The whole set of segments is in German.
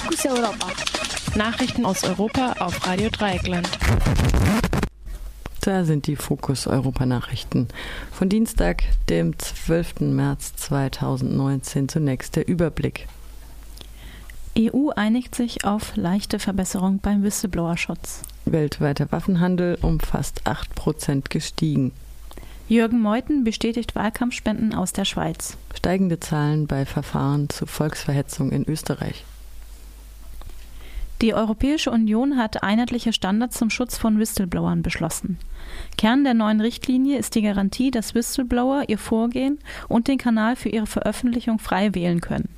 Fokus Europa. Nachrichten aus Europa auf Radio Dreieckland. Da sind die Fokus Europa Nachrichten. Von Dienstag, dem 12. März 2019 zunächst der Überblick. EU einigt sich auf leichte Verbesserung beim Whistleblower-Schutz. Weltweiter Waffenhandel um fast 8 Prozent gestiegen. Jürgen Meuthen bestätigt Wahlkampfspenden aus der Schweiz. Steigende Zahlen bei Verfahren zu Volksverhetzung in Österreich. Die Europäische Union hat einheitliche Standards zum Schutz von Whistleblowern beschlossen. Kern der neuen Richtlinie ist die Garantie, dass Whistleblower ihr Vorgehen und den Kanal für ihre Veröffentlichung frei wählen können.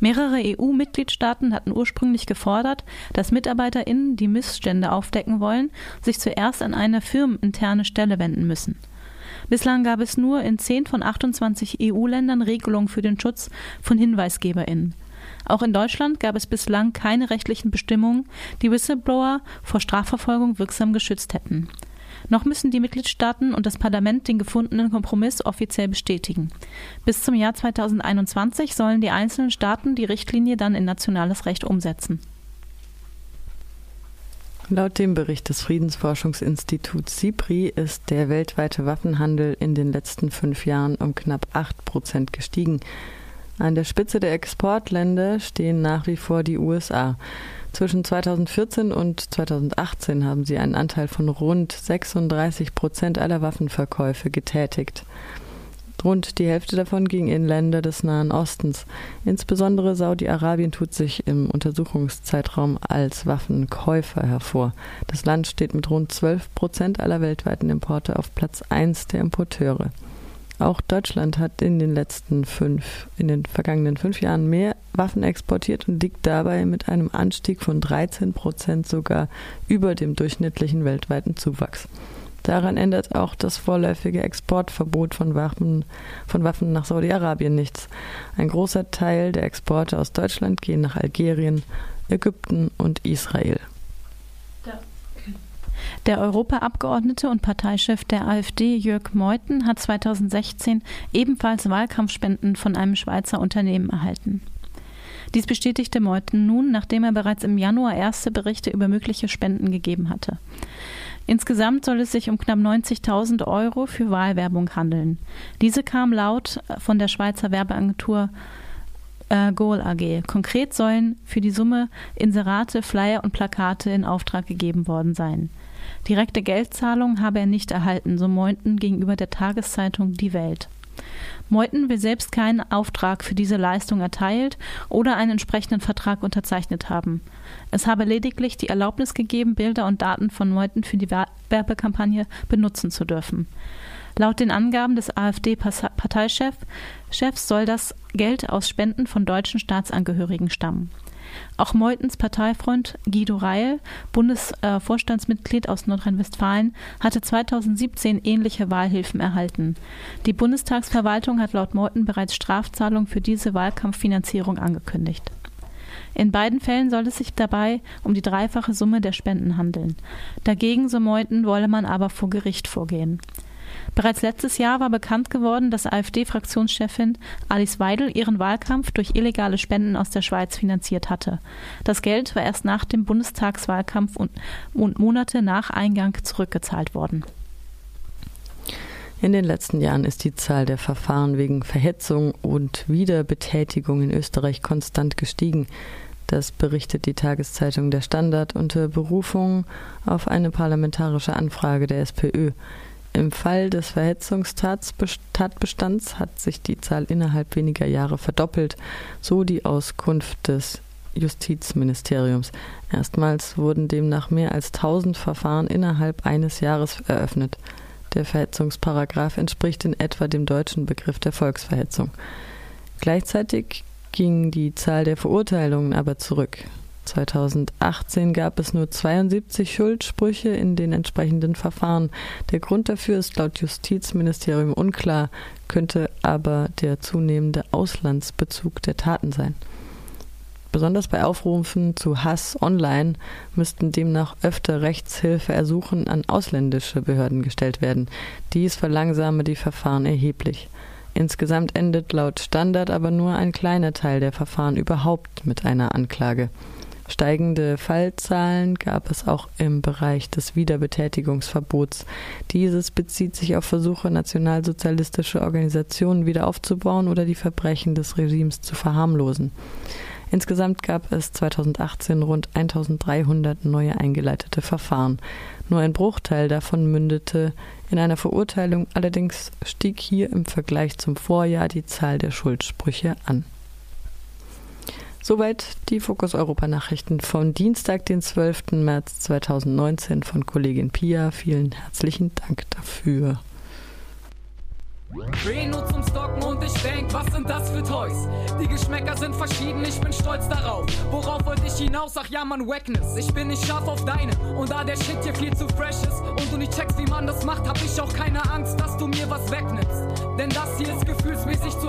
Mehrere EU-Mitgliedstaaten hatten ursprünglich gefordert, dass MitarbeiterInnen, die Missstände aufdecken wollen, sich zuerst an eine firmeninterne Stelle wenden müssen. Bislang gab es nur in 10 von 28 EU-Ländern Regelungen für den Schutz von HinweisgeberInnen. Auch in Deutschland gab es bislang keine rechtlichen Bestimmungen, die Whistleblower vor Strafverfolgung wirksam geschützt hätten. Noch müssen die Mitgliedstaaten und das Parlament den gefundenen Kompromiss offiziell bestätigen. Bis zum Jahr 2021 sollen die einzelnen Staaten die Richtlinie dann in nationales Recht umsetzen. Laut dem Bericht des Friedensforschungsinstituts SIPRI ist der weltweite Waffenhandel in den letzten fünf Jahren um knapp acht Prozent gestiegen. An der Spitze der Exportländer stehen nach wie vor die USA. Zwischen 2014 und 2018 haben sie einen Anteil von rund 36 Prozent aller Waffenverkäufe getätigt. Rund die Hälfte davon ging in Länder des Nahen Ostens. Insbesondere Saudi-Arabien tut sich im Untersuchungszeitraum als Waffenkäufer hervor. Das Land steht mit rund 12 Prozent aller weltweiten Importe auf Platz 1 der Importeure. Auch Deutschland hat in den letzten fünf, in den vergangenen fünf Jahren mehr Waffen exportiert und liegt dabei mit einem Anstieg von 13 Prozent sogar über dem durchschnittlichen weltweiten Zuwachs. Daran ändert auch das vorläufige Exportverbot von Waffen, von Waffen nach Saudi-Arabien nichts. Ein großer Teil der Exporte aus Deutschland gehen nach Algerien, Ägypten und Israel. Der Europaabgeordnete und Parteichef der AfD Jörg Meuthen hat 2016 ebenfalls Wahlkampfspenden von einem Schweizer Unternehmen erhalten. Dies bestätigte Meuthen nun, nachdem er bereits im Januar erste Berichte über mögliche Spenden gegeben hatte. Insgesamt soll es sich um knapp 90.000 Euro für Wahlwerbung handeln. Diese kam laut von der Schweizer Werbeagentur äh, Goal AG. Konkret sollen für die Summe Inserate, Flyer und Plakate in Auftrag gegeben worden sein. Direkte Geldzahlung habe er nicht erhalten, so Meuthen gegenüber der Tageszeitung Die Welt. Meuthen will selbst keinen Auftrag für diese Leistung erteilt oder einen entsprechenden Vertrag unterzeichnet haben. Es habe lediglich die Erlaubnis gegeben, Bilder und Daten von Meuthen für die Werbekampagne benutzen zu dürfen. Laut den Angaben des AfD-Parteichefs soll das Geld aus Spenden von deutschen Staatsangehörigen stammen. Auch Meutens Parteifreund Guido Reil, Bundesvorstandsmitglied aus Nordrhein-Westfalen, hatte 2017 ähnliche Wahlhilfen erhalten. Die Bundestagsverwaltung hat laut Meuthen bereits Strafzahlungen für diese Wahlkampffinanzierung angekündigt. In beiden Fällen soll es sich dabei um die dreifache Summe der Spenden handeln. Dagegen, so Meuthen, wolle man aber vor Gericht vorgehen. Bereits letztes Jahr war bekannt geworden, dass AfD-Fraktionschefin Alice Weidel ihren Wahlkampf durch illegale Spenden aus der Schweiz finanziert hatte. Das Geld war erst nach dem Bundestagswahlkampf und, und Monate nach Eingang zurückgezahlt worden. In den letzten Jahren ist die Zahl der Verfahren wegen Verhetzung und Wiederbetätigung in Österreich konstant gestiegen. Das berichtet die Tageszeitung Der Standard unter Berufung auf eine parlamentarische Anfrage der SPÖ. Im Fall des Verhetzungstatbestands hat sich die Zahl innerhalb weniger Jahre verdoppelt, so die Auskunft des Justizministeriums. Erstmals wurden demnach mehr als 1000 Verfahren innerhalb eines Jahres eröffnet. Der Verhetzungsparagraf entspricht in etwa dem deutschen Begriff der Volksverhetzung. Gleichzeitig ging die Zahl der Verurteilungen aber zurück. 2018 gab es nur 72 Schuldsprüche in den entsprechenden Verfahren. Der Grund dafür ist laut Justizministerium unklar, könnte aber der zunehmende Auslandsbezug der Taten sein. Besonders bei Aufrufen zu Hass online müssten demnach öfter Rechtshilfeersuchen an ausländische Behörden gestellt werden. Dies verlangsame die Verfahren erheblich. Insgesamt endet laut Standard aber nur ein kleiner Teil der Verfahren überhaupt mit einer Anklage. Steigende Fallzahlen gab es auch im Bereich des Wiederbetätigungsverbots. Dieses bezieht sich auf Versuche, nationalsozialistische Organisationen wieder aufzubauen oder die Verbrechen des Regimes zu verharmlosen. Insgesamt gab es 2018 rund 1300 neue eingeleitete Verfahren. Nur ein Bruchteil davon mündete in einer Verurteilung, allerdings stieg hier im Vergleich zum Vorjahr die Zahl der Schuldsprüche an. Soweit die Fokus Europa Nachrichten von Dienstag, den 12. März 2019 von Kollegin Pia. Vielen herzlichen Dank dafür. Dreh nur zum Stocken und ich denk, was sind das für Toys? Die Geschmäcker sind verschieden, ich bin stolz darauf. Worauf wollte ich hinaus? Ach ja, man, Wackness. Ich bin nicht scharf auf deine. Und da der Shit hier viel zu fresh ist und du nicht checkst, wie man das macht, hab ich auch keine Angst, dass du mir was wegnimmst. Denn das hier ist gefühlsmäßig